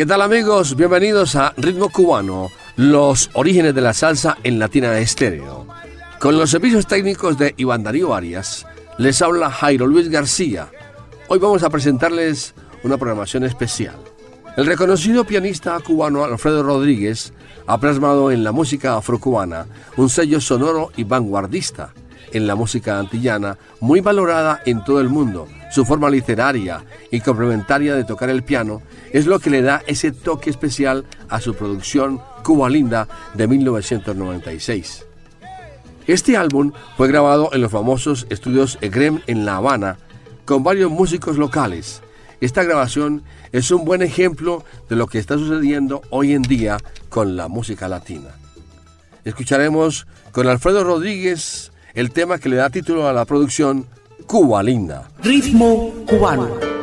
¿Qué tal amigos? Bienvenidos a Ritmo Cubano, los orígenes de la salsa en Latina Estéreo. Con los servicios técnicos de Iván Darío Arias, les habla Jairo Luis García. Hoy vamos a presentarles una programación especial. El reconocido pianista cubano Alfredo Rodríguez ha plasmado en la música afrocubana un sello sonoro y vanguardista en la música antillana, muy valorada en todo el mundo. Su forma literaria y complementaria de tocar el piano es lo que le da ese toque especial a su producción Cuba Linda de 1996. Este álbum fue grabado en los famosos estudios EGREM en La Habana con varios músicos locales. Esta grabación es un buen ejemplo de lo que está sucediendo hoy en día con la música latina. Escucharemos con Alfredo Rodríguez el tema que le da título a la producción Cuba Linda. Ritmo cubano.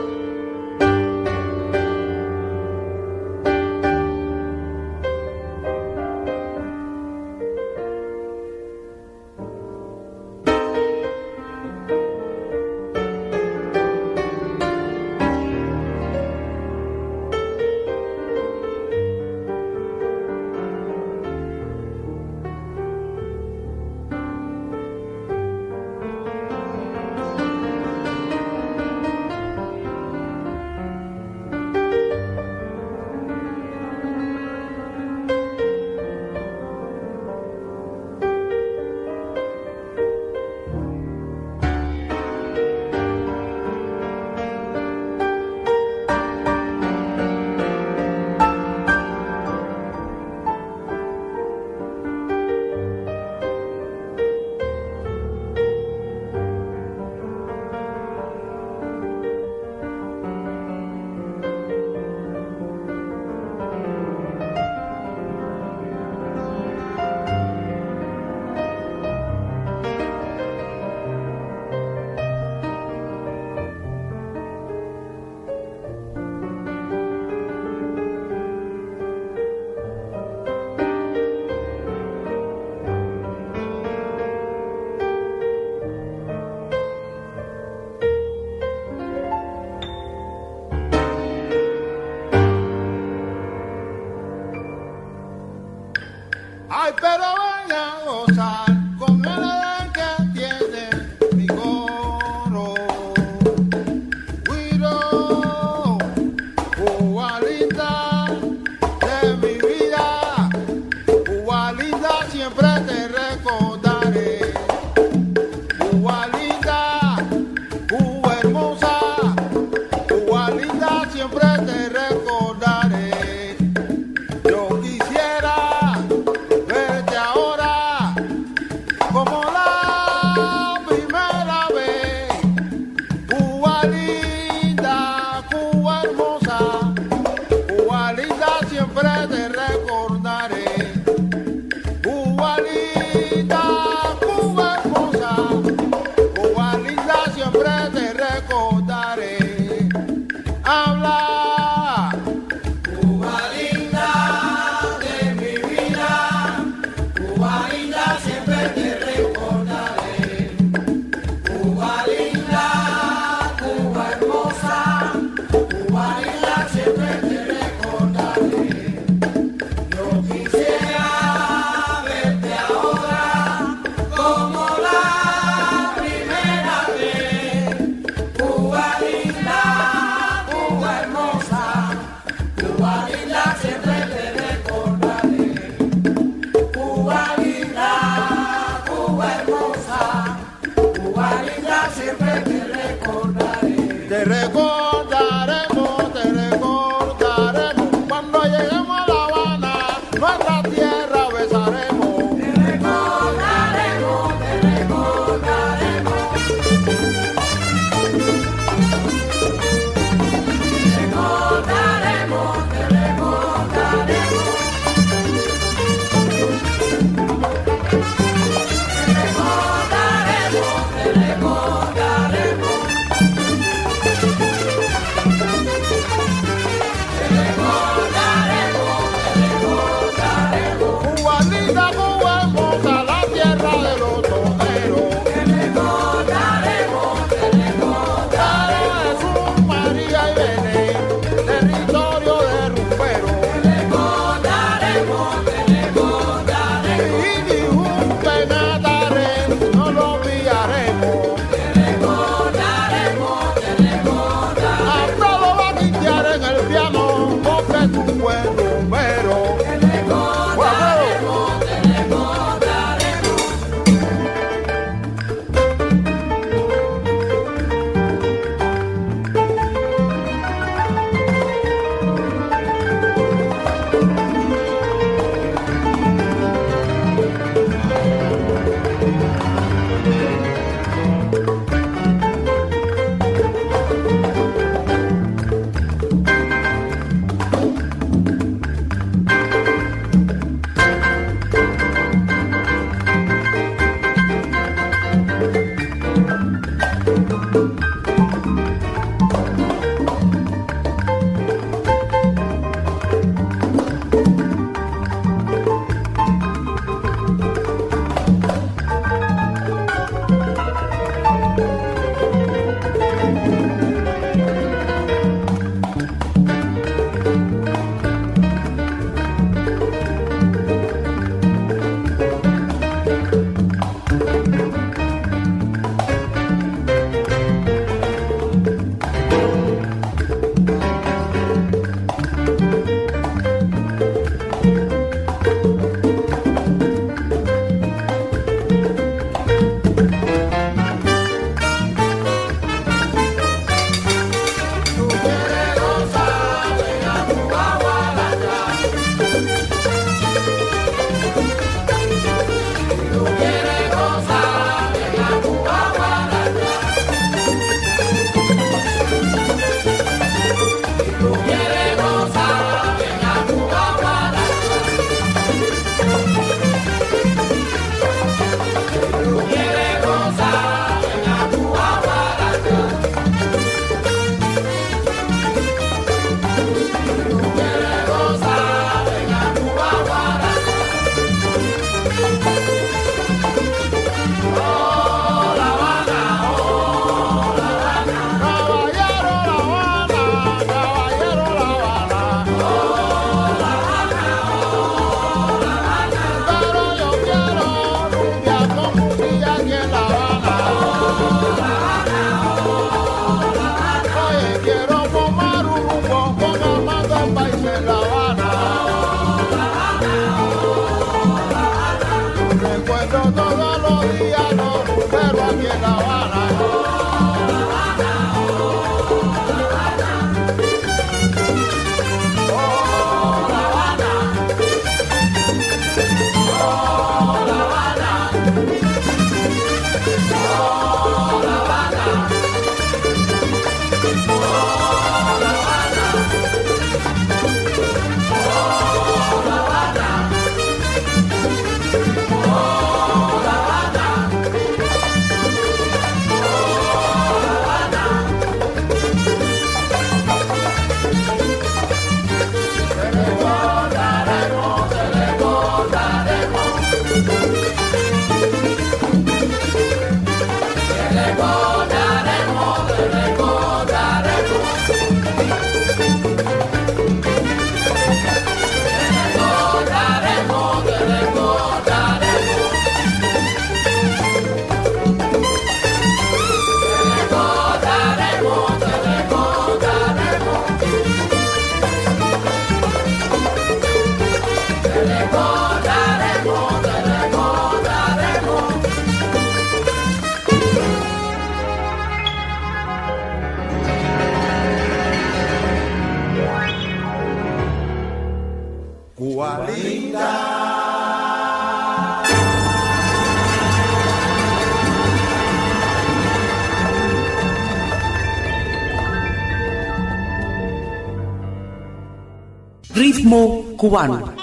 Cubano.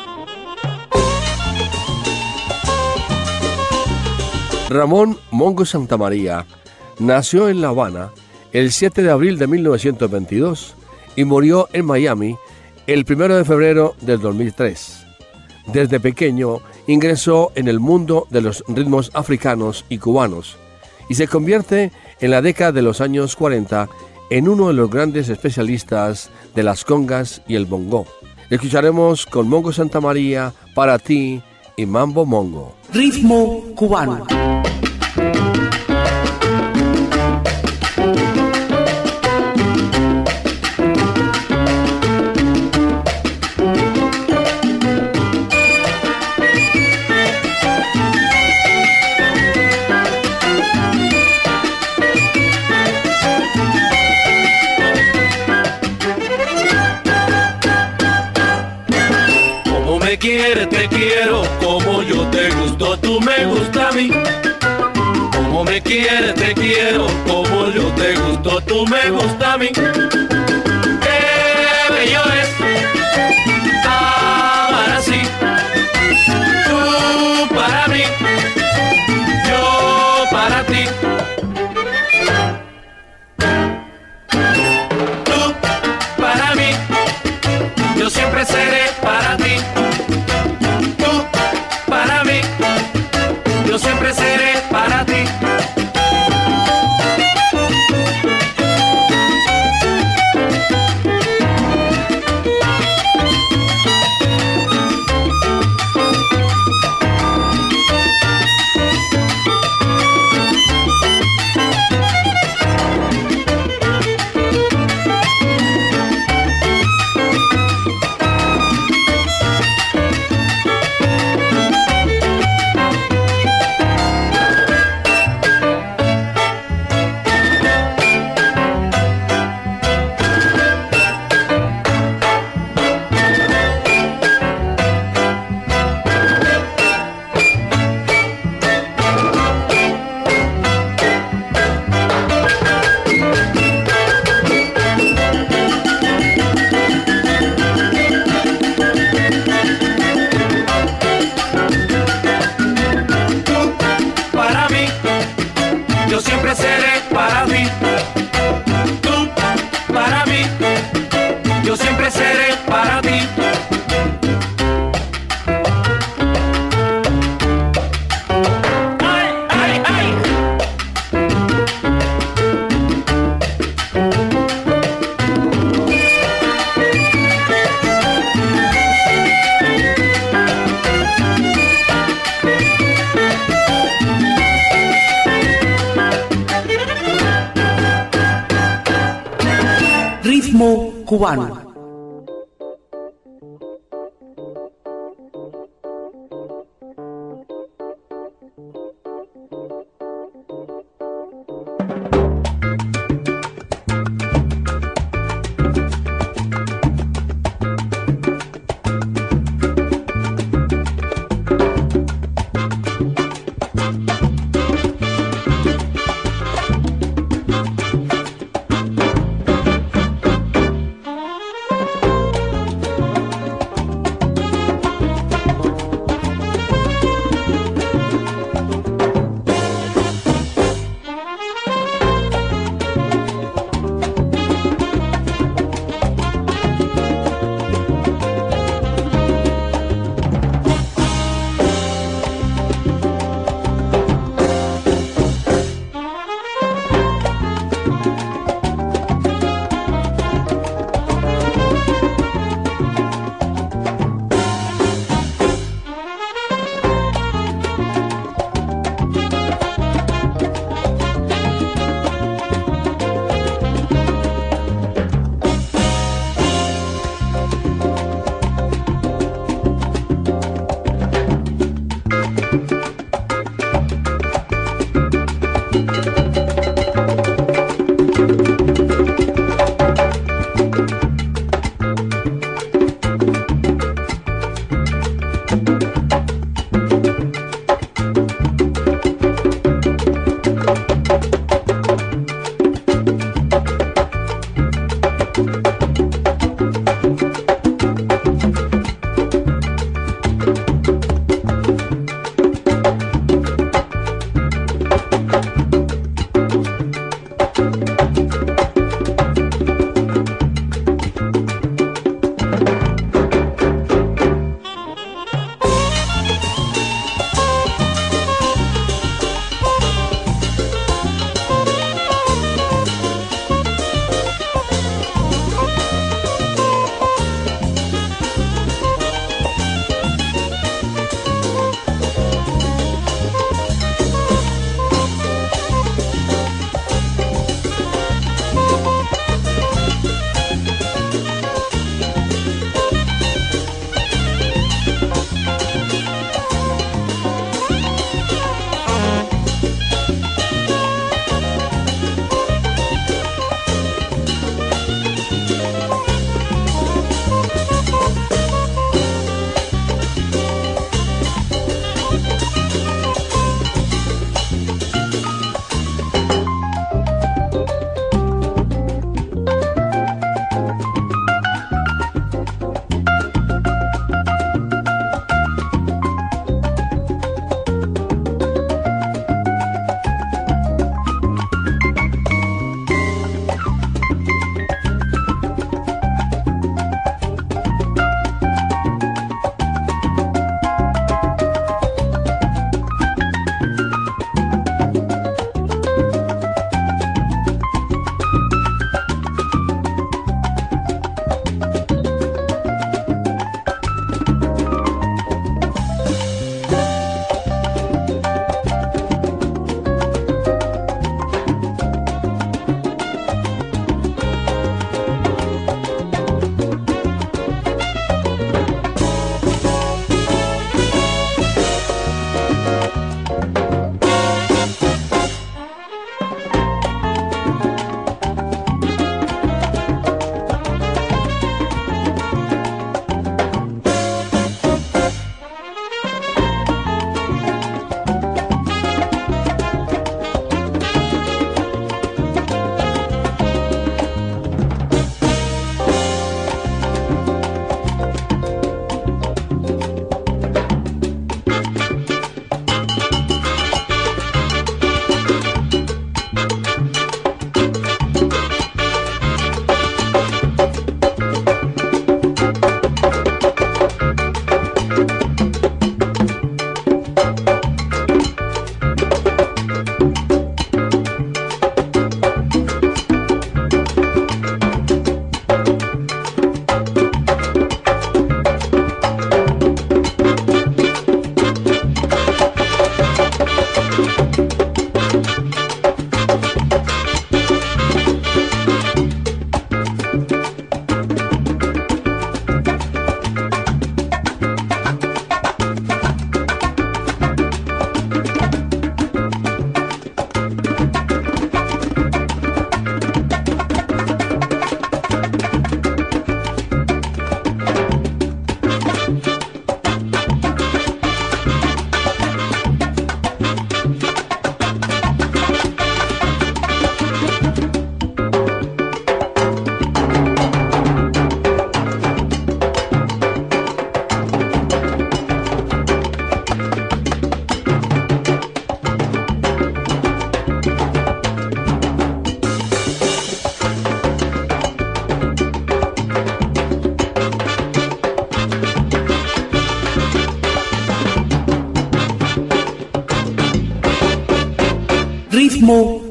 Ramón Mongo Santamaría nació en La Habana el 7 de abril de 1922 y murió en Miami el 1 de febrero del 2003. Desde pequeño ingresó en el mundo de los ritmos africanos y cubanos y se convierte en la década de los años 40 en uno de los grandes especialistas de las congas y el bongo. Escucharemos con Mongo Santa María, Para ti y Mambo Mongo. Ritmo cubano. Como me quieres, te quiero, como yo te gusto, tú me gusta a mí.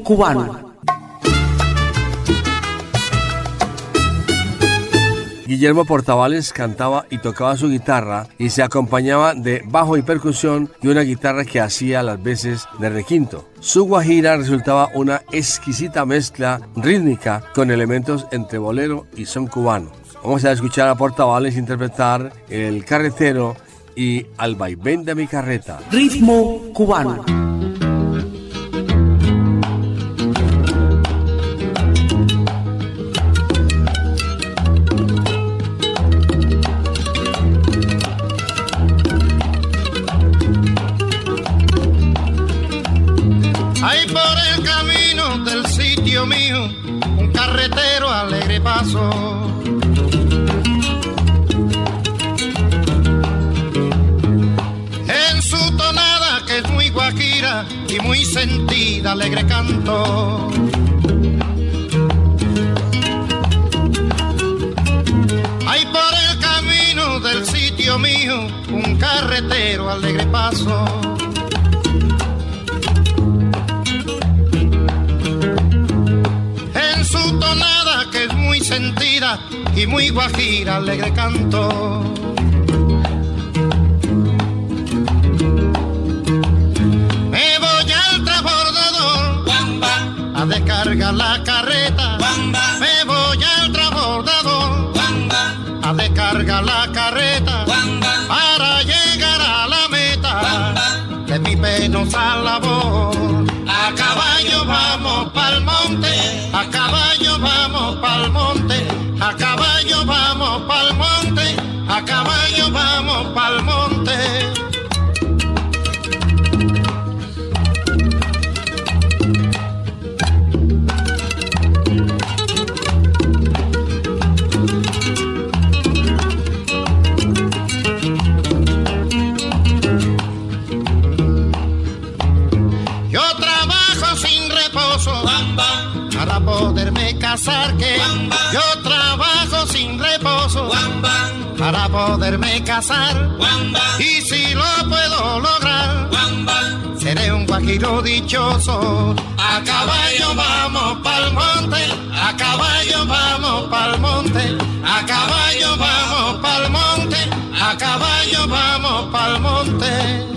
Cubano. Guillermo Portavales cantaba y tocaba su guitarra y se acompañaba de bajo y percusión y una guitarra que hacía las veces de requinto. Su guajira resultaba una exquisita mezcla rítmica con elementos entre bolero y son cubano. Vamos a escuchar a Portavales interpretar El carretero y Al vaivén de mi carreta. Ritmo cubano. Canto. Hay por el camino del sitio mío un carretero alegre paso. en su tonada que es muy sentida y muy guajira, alegre canto. La carreta. Me voy al transbordador a descargar la carreta para llegar a la meta de mi penosa labor. A caballo vamos pa'l monte, a caballo vamos pa'l monte, a caballo vamos pa'l monte, a caballo vamos poderme casar y si lo puedo lograr seré un guajiro dichoso. A caballo vamos pa'l monte a caballo vamos pa'l monte a caballo vamos pa'l monte a caballo vamos pa'l monte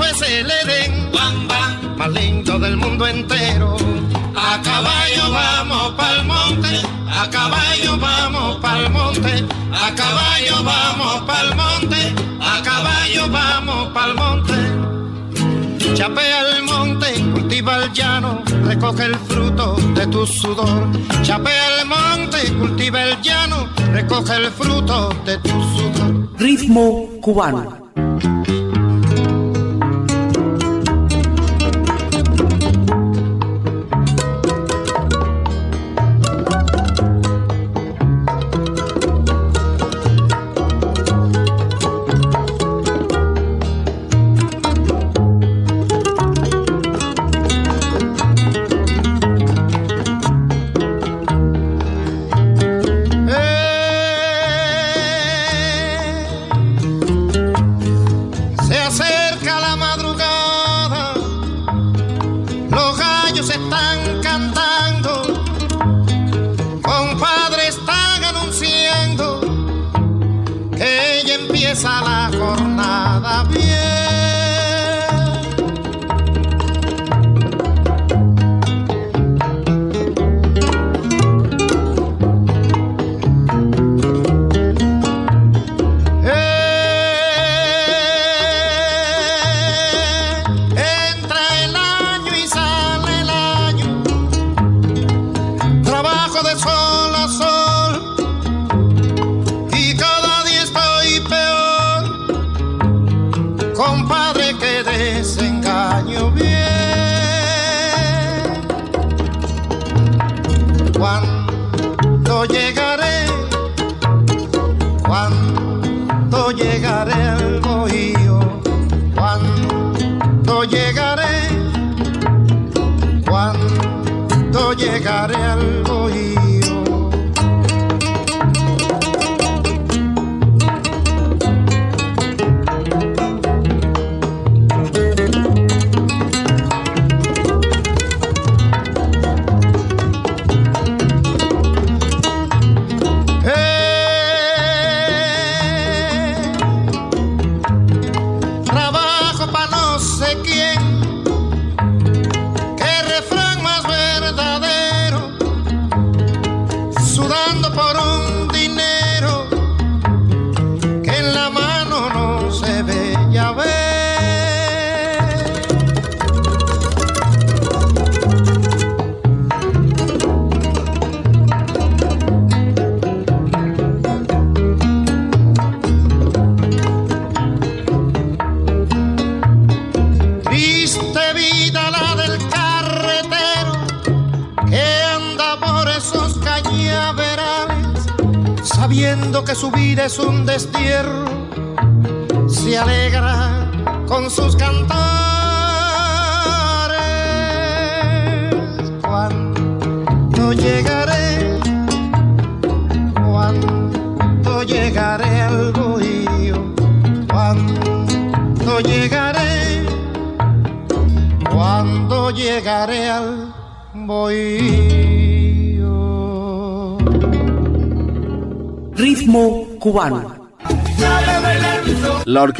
el campo es el Edén, más lindo del mundo entero. A caballo vamos pa'l monte, a caballo vamos pa'l monte, a caballo vamos pa'l monte, a caballo vamos pa'l monte. Chapea el monte, cultiva el llano, recoge el fruto de tu sudor. Chapea el monte, cultiva el llano, recoge el fruto de tu sudor. Ritmo cubano.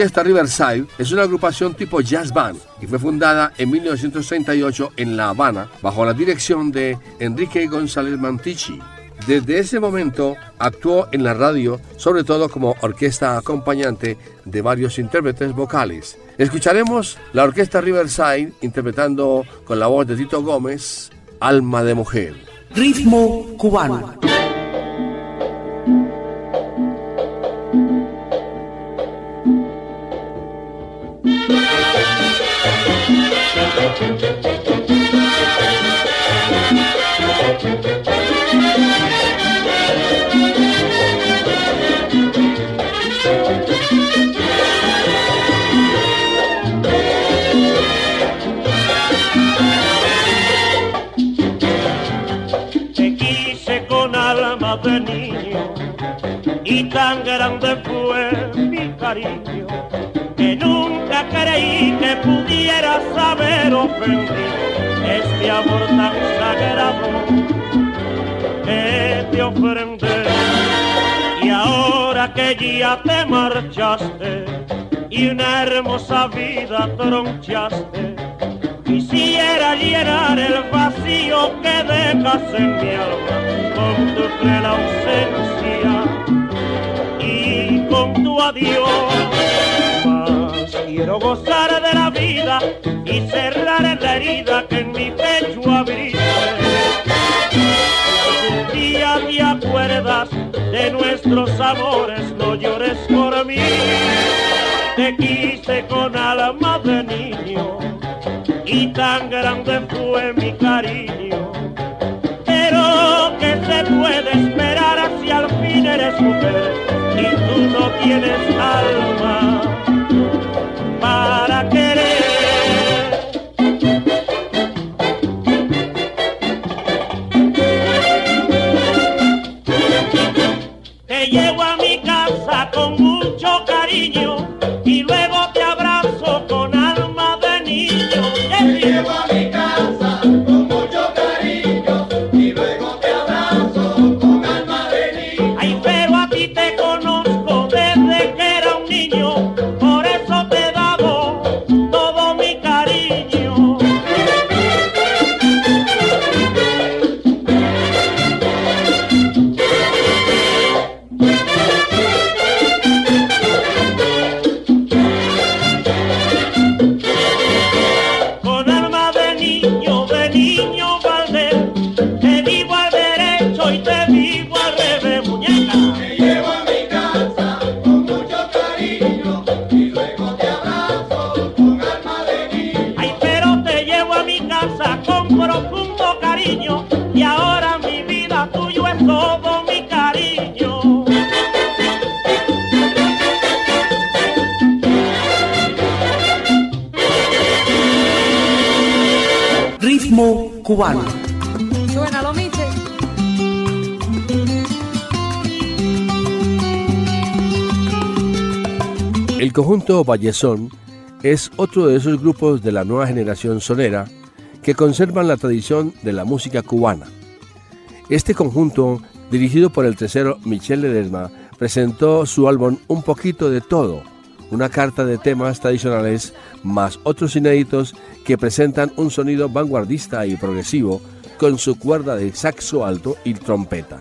Orquesta Riverside es una agrupación tipo jazz band y fue fundada en 1938 en La Habana bajo la dirección de Enrique González Mantici. Desde ese momento actuó en la radio, sobre todo como orquesta acompañante de varios intérpretes vocales. Escucharemos la orquesta Riverside interpretando con la voz de Tito Gómez, Alma de Mujer. Ritmo cubano. Tan grande fue mi cariño que nunca creí que pudiera saber ofender este amor tan sagrado que te ofrendé. Y ahora que ya te marchaste y una hermosa vida tronchaste, quisiera llenar el vacío que dejas en mi alma con tu cruel ausencia adiós. Quiero gozar de la vida y cerrar la herida que en mi pecho abriste. Si algún día te acuerdas de nuestros amores, no llores por mí. Te quise con alma de niño y tan grande fue mi cariño. Pero que se puede esperar si al fin eres mujer y tú no tienes alma para querer? Te llevo a mi casa con El conjunto Vallesón es otro de esos grupos de la nueva generación sonera que conservan la tradición de la música cubana. Este conjunto, dirigido por el tercero Michel Ledesma, presentó su álbum Un poquito de todo, una carta de temas tradicionales más otros inéditos que presentan un sonido vanguardista y progresivo con su cuerda de saxo alto y trompeta.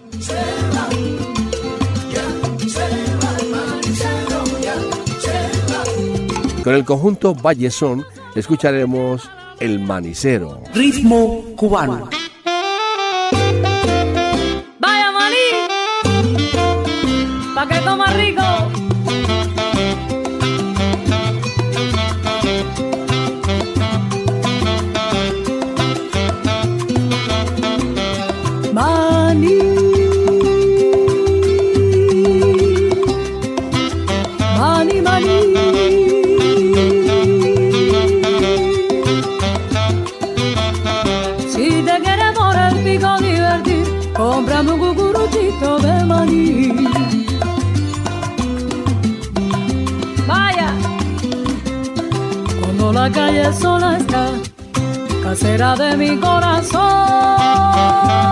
Con el conjunto Vallesón escucharemos El Manicero. Ritmo cubano. Casera de mi corazón.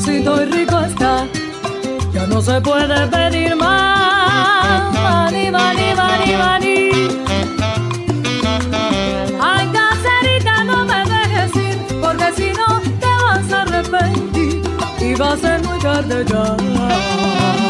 Sabrosito y rico está, ya no se puede pedir más. Maní, maní, maní, maní. Ay, caserita, no me dejes ir, porque si no te vas a arrepentir y va a ser muy tarde ya.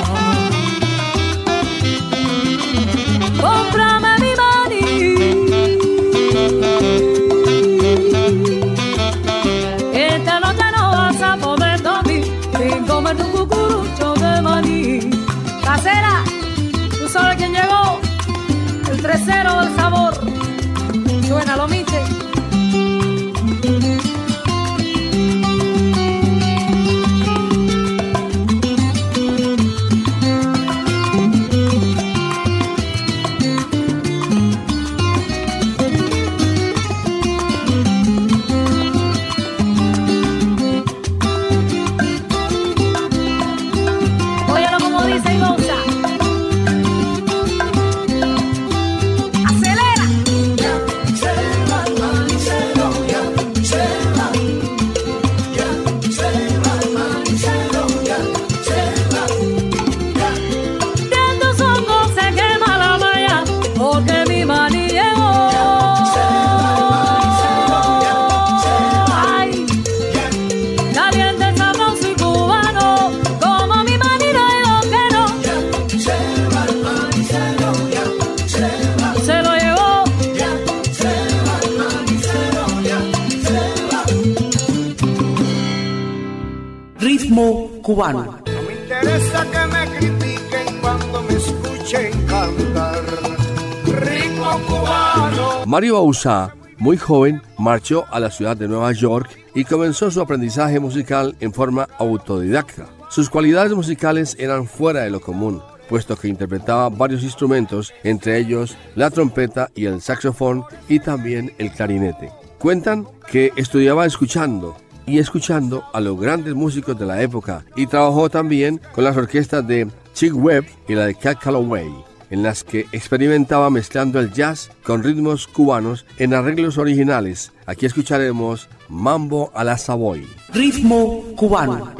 Mario Bauzá, muy joven, marchó a la ciudad de Nueva York y comenzó su aprendizaje musical en forma autodidacta. Sus cualidades musicales eran fuera de lo común, puesto que interpretaba varios instrumentos, entre ellos la trompeta y el saxofón y también el clarinete. Cuentan que estudiaba escuchando y escuchando a los grandes músicos de la época y trabajó también con las orquestas de Chick Webb y la de Cat Calloway en las que experimentaba mezclando el jazz con ritmos cubanos en arreglos originales. Aquí escucharemos Mambo a la Savoy. Ritmo cubano.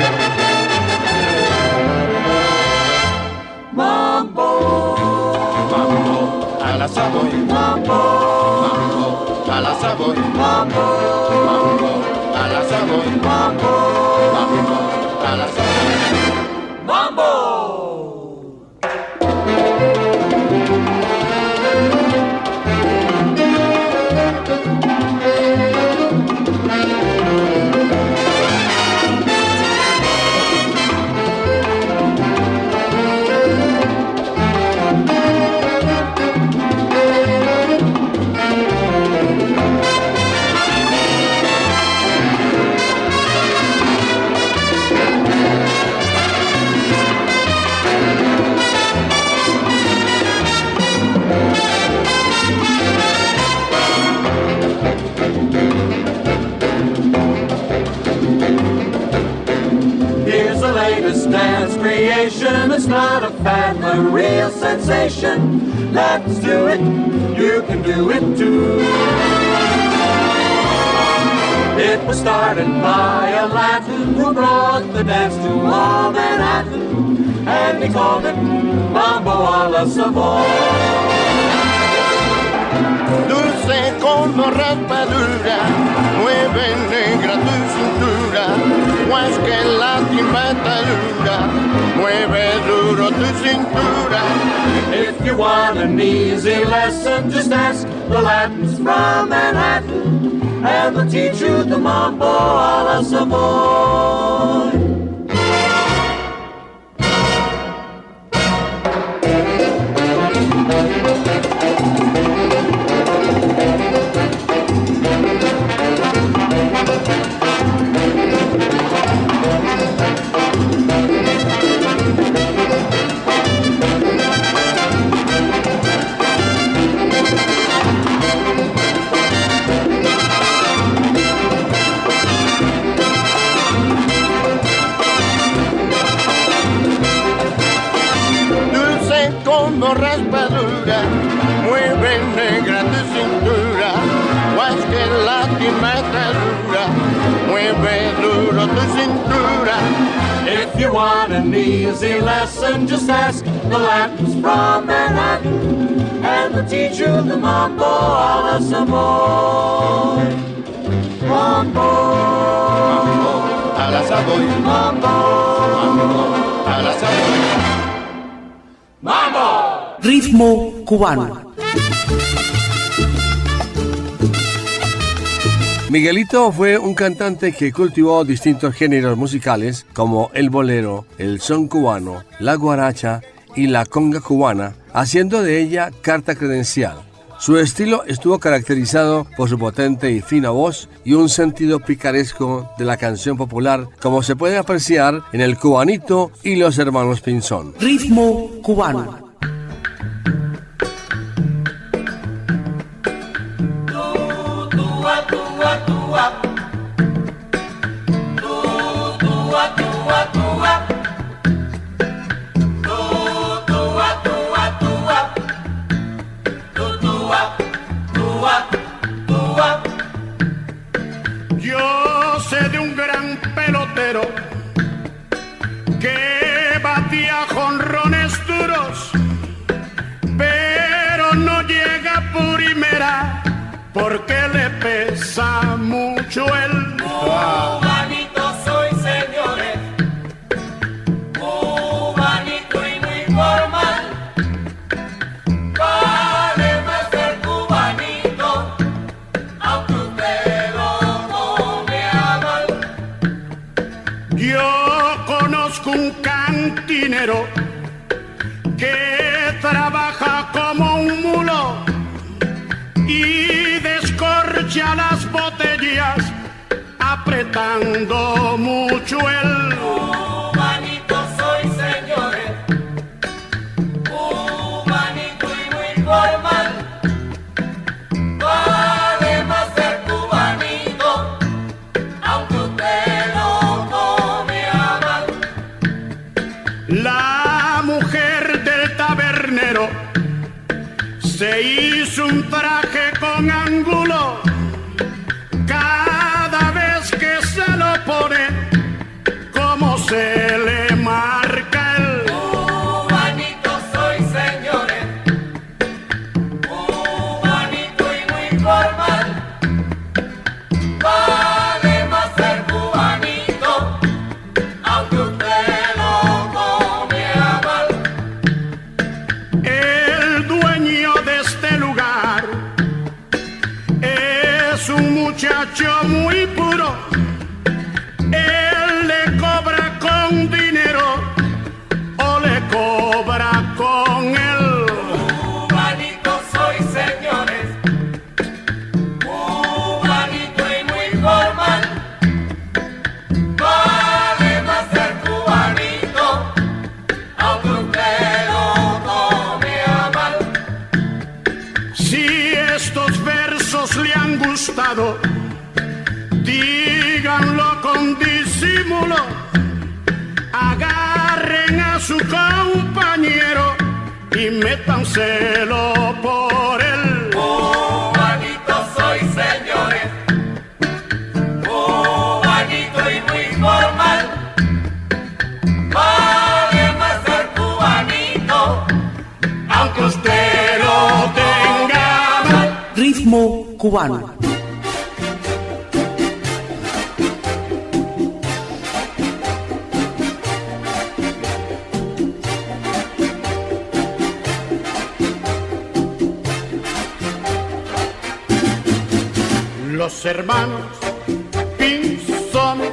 a la Savoy. Mambo, mambo, a la Savoy. Mambo, mambo, dance creation. It's not a fad, a real sensation. Let's do it. You can do it too. It was started by a Latin who brought the dance to all Manhattan, and he called it Mambo la Savoy. Dulce como negra tu cintura, pues que la mueve duro tu cintura. If you want an easy lesson, just ask the Latins from Manhattan, and they'll teach you the mambo a la Savoy. Mueve duro tu cintura. If you want an easy lesson, just ask the Latins from Manhattan, and they'll teach you the mambo a la Savoy. Mambo, A la Savoy, mambo, a la Savoy. Ritmo cubano. Miguelito fue un cantante que cultivó distintos géneros musicales como el bolero, el son cubano, la guaracha y la conga cubana, haciendo de ella carta credencial. Su estilo estuvo caracterizado por su potente y fina voz y un sentido picaresco de la canción popular, como se puede apreciar en El Cubanito y los Hermanos Pinzón. Ritmo cubano. Apretando mucho el... Cubanito soy, señores. Cubanito y muy formal. Vale más ser cubanito, aunque usted lo tome a mal. La mujer del tabernero se hizo un traje con ángulo. Lo pone, como se le cubano. Los hermanos Pinzones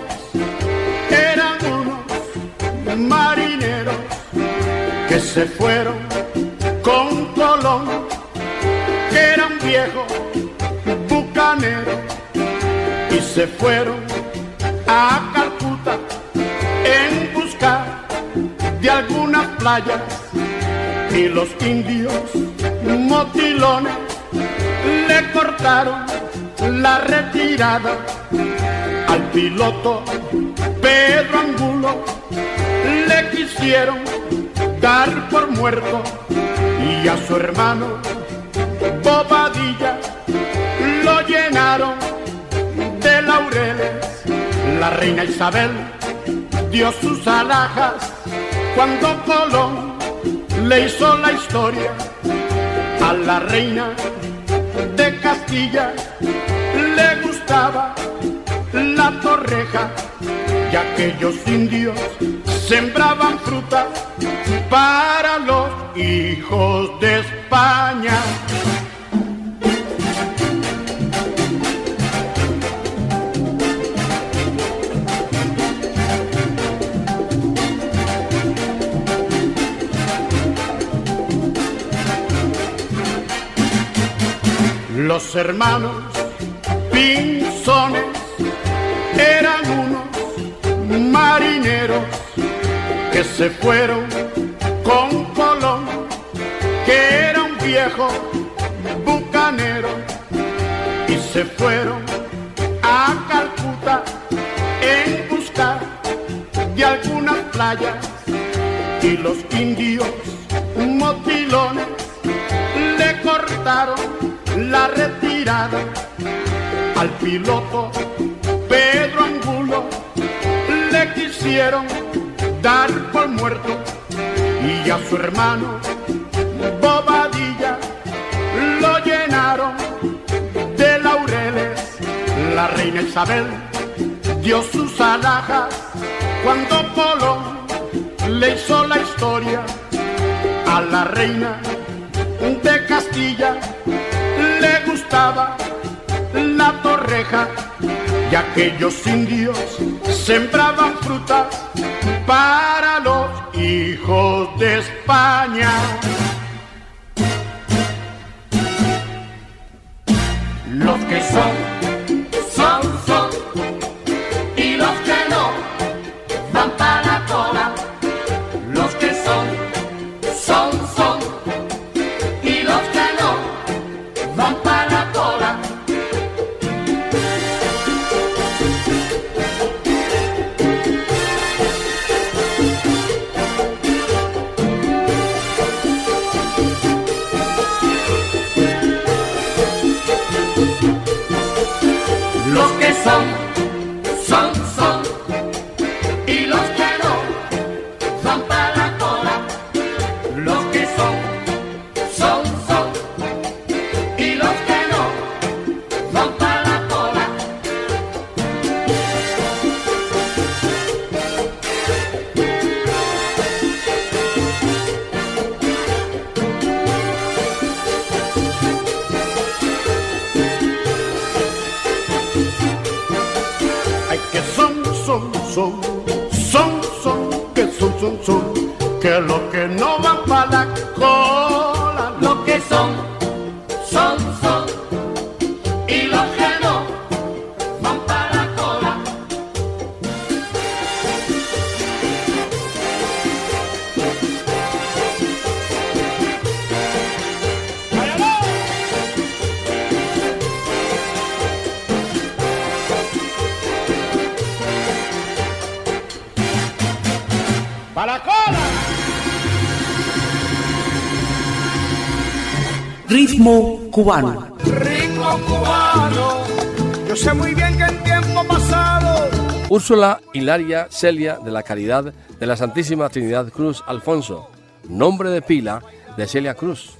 eran unos marineros que se fueron con Colón, que era un viejo y se fueron a Calcuta en busca de algunas playas y los indios motilones le cortaron la retirada. Al piloto Pedro Angulo le quisieron dar por muerto y a su hermano laureles. La reina Isabel dio sus alhajas cuando Colón le hizo la historia a la reina de Castilla. Le gustaba la torreja y aquellos indios sembraban fruta para los hijos de España. Los hermanos Pinzones eran unos marineros que se fueron con Colón, que era un viejo bucanero, y se fueron a Calcuta en busca de algunas playas y los indios motilones le cortaron la retirada al piloto Pedro Angulo le quisieron dar por muerto y a su hermano Bobadilla lo llenaron de laureles. La reina Isabel dio sus alhajas cuando Polo le hizo la historia a la reina de Castilla. Y aquellos indios sembraban frutas para los hijos de España. Los que son, que lo que no van para la cubano. Ritmo cubano, yo sé muy bien que en tiempo pasado Úrsula Hilaria Celia de la Caridad de la Santísima Trinidad Cruz Alfonso, nombre de pila de Celia Cruz.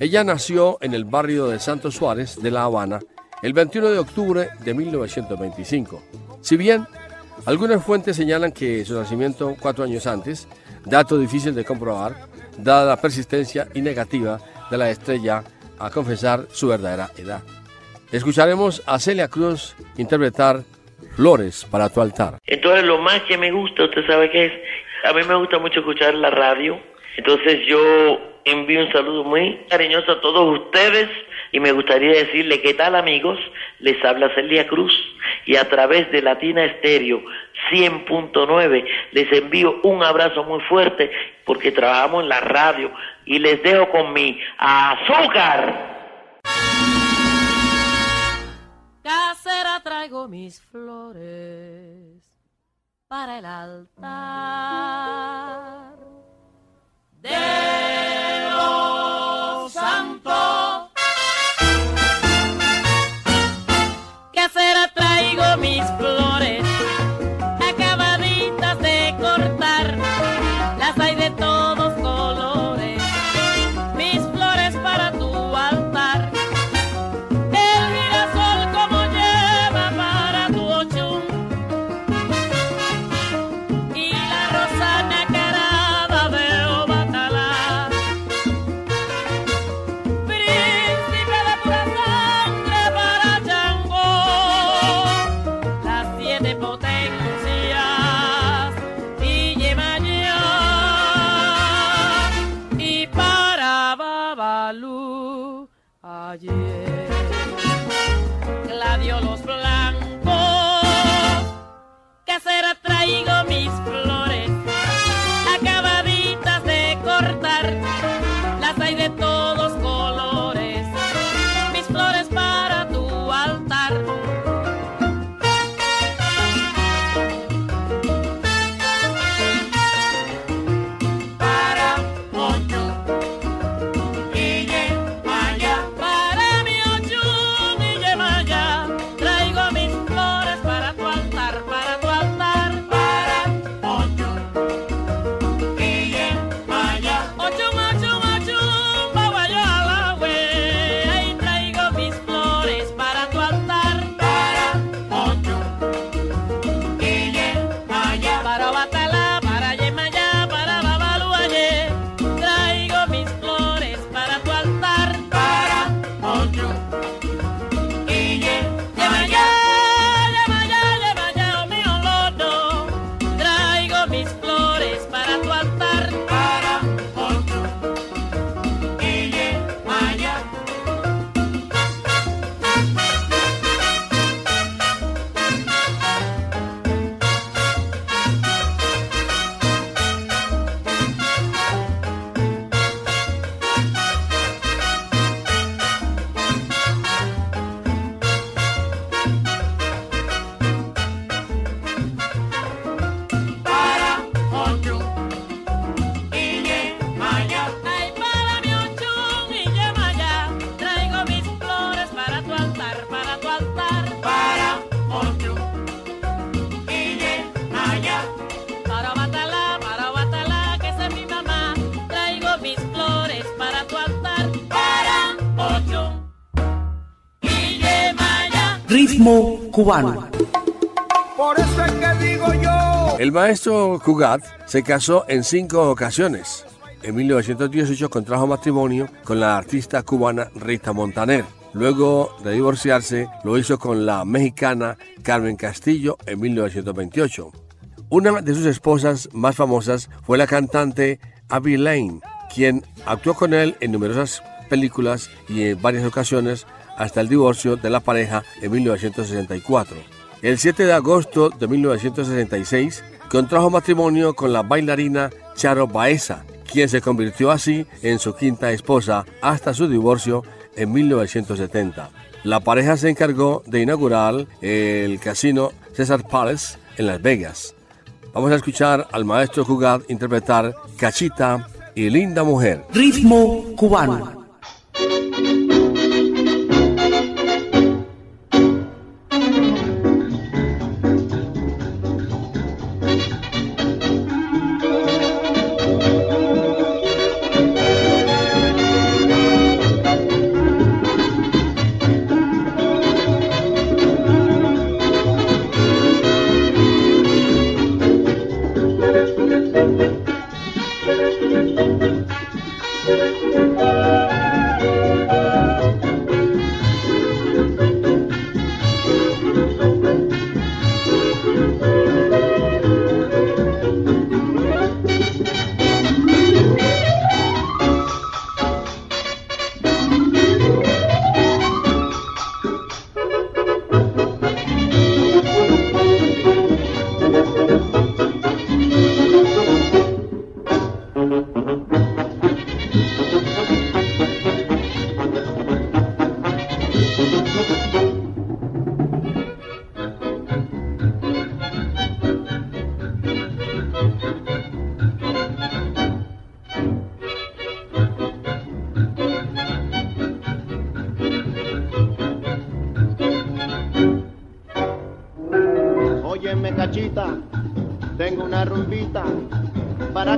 Ella nació en el barrio de Santos Suárez de La Habana el 21 de octubre de 1925. Si bien algunas fuentes señalan que su nacimiento cuatro años antes, dato difícil de comprobar, dada la persistencia y negativa de la estrella a confesar su verdadera edad. Escucharemos a Celia Cruz interpretar Flores para tu altar. Entonces lo más que me gusta, usted sabe qué es, a mí me gusta mucho escuchar la radio, entonces yo envío un saludo muy cariñoso a todos ustedes y me gustaría decirle qué tal amigos, les habla Celia Cruz y a través de Latina Estéreo 100.9 les envío un abrazo muy fuerte porque trabajamos en la radio y les dejo con mi azúcar. Casera traigo mis flores para el altar ayer. Cubano. Por eso es que digo yo. El maestro Cugat se casó en cinco ocasiones. En 1918 contrajo matrimonio con la artista cubana Rita Montaner. Luego de divorciarse, lo hizo con la mexicana Carmen Castillo en 1928. Una de sus esposas más famosas fue la cantante Abby Lane, quien actuó con él en numerosas películas y en varias ocasiones hasta el divorcio de la pareja en 1964. El 7 de agosto de 1966 contrajo matrimonio con la bailarina Charo Baeza, quien se convirtió así en su quinta esposa hasta su divorcio en 1970. La pareja se encargó de inaugurar el casino Cesar Palace en Las Vegas. Vamos a escuchar al maestro Cugat interpretar Cachita y Linda Mujer. Ritmo cubano.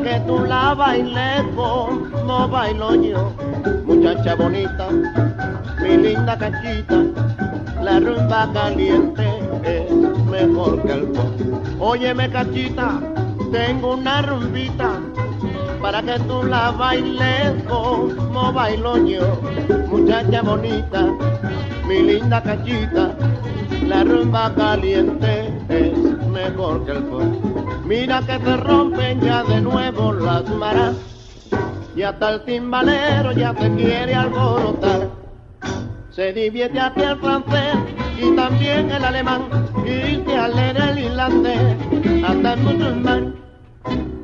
Que tú la bailes como bailo yo. Muchacha bonita, mi linda cachita, la rumba caliente es mejor que el pop. Óyeme cachita, tengo una rumbita para que tú la bailes como bailo yo. Muchacha bonita, mi linda cachita, la rumba caliente es mejor que el pop. Mira que te rompen ya de nuevo las maras y hasta el timbalero ya te quiere alborotar. Se divierte aquí el francés y también el alemán y se alegra el irlandés hasta el musulmán.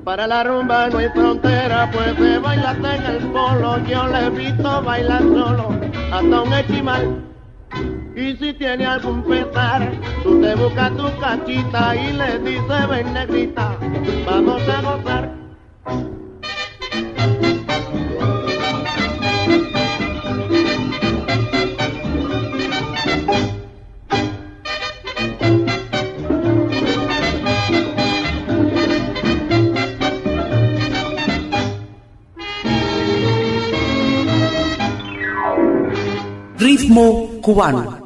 Para la rumba no hay frontera, pues se baila en el polo. Yo le he visto bailar solo, hasta un echimal. Y si tiene algún pesar, tú te buscas tu cachita y le dices, ven negrita, vamos a gozar. Ritmo cubano.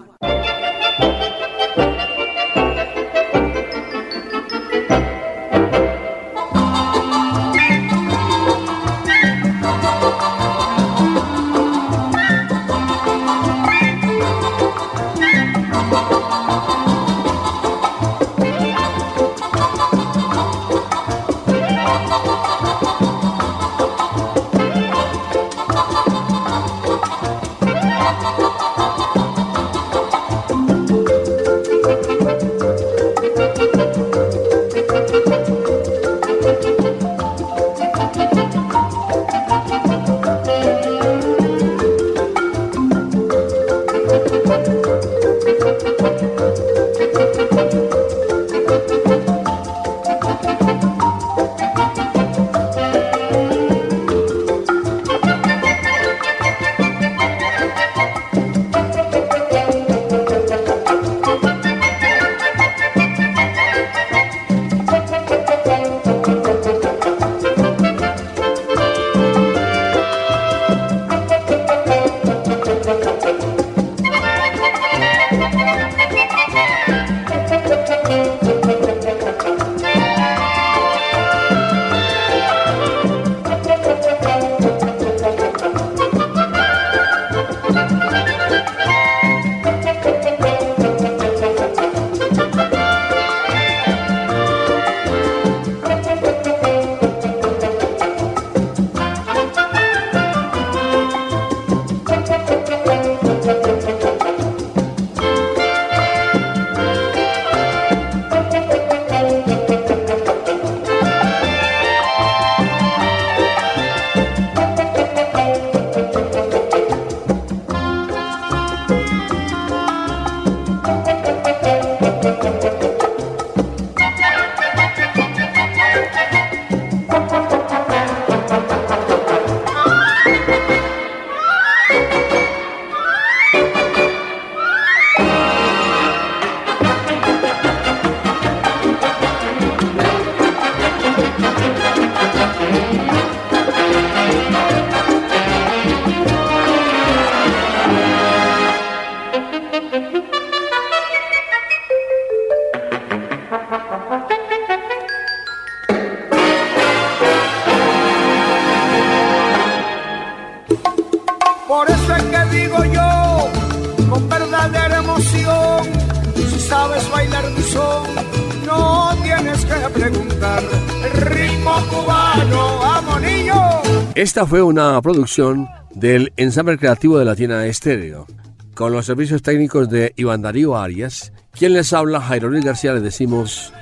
Esta fue una producción del ensamble creativo de Latina Estéreo, con los servicios técnicos de Iván Darío Arias. Quien les habla, Jairo Luis García, les decimos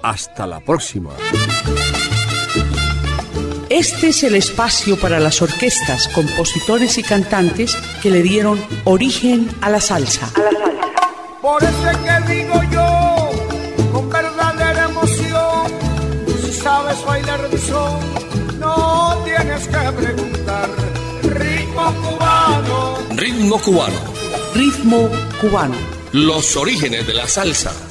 hasta la próxima. Este es el espacio para las orquestas, compositores y cantantes que le dieron origen a la salsa. Por eso es que digo yo, con verdadera emoción, si sabes bailar son, Ritmo cubano. Ritmo cubano. Los orígenes de la salsa.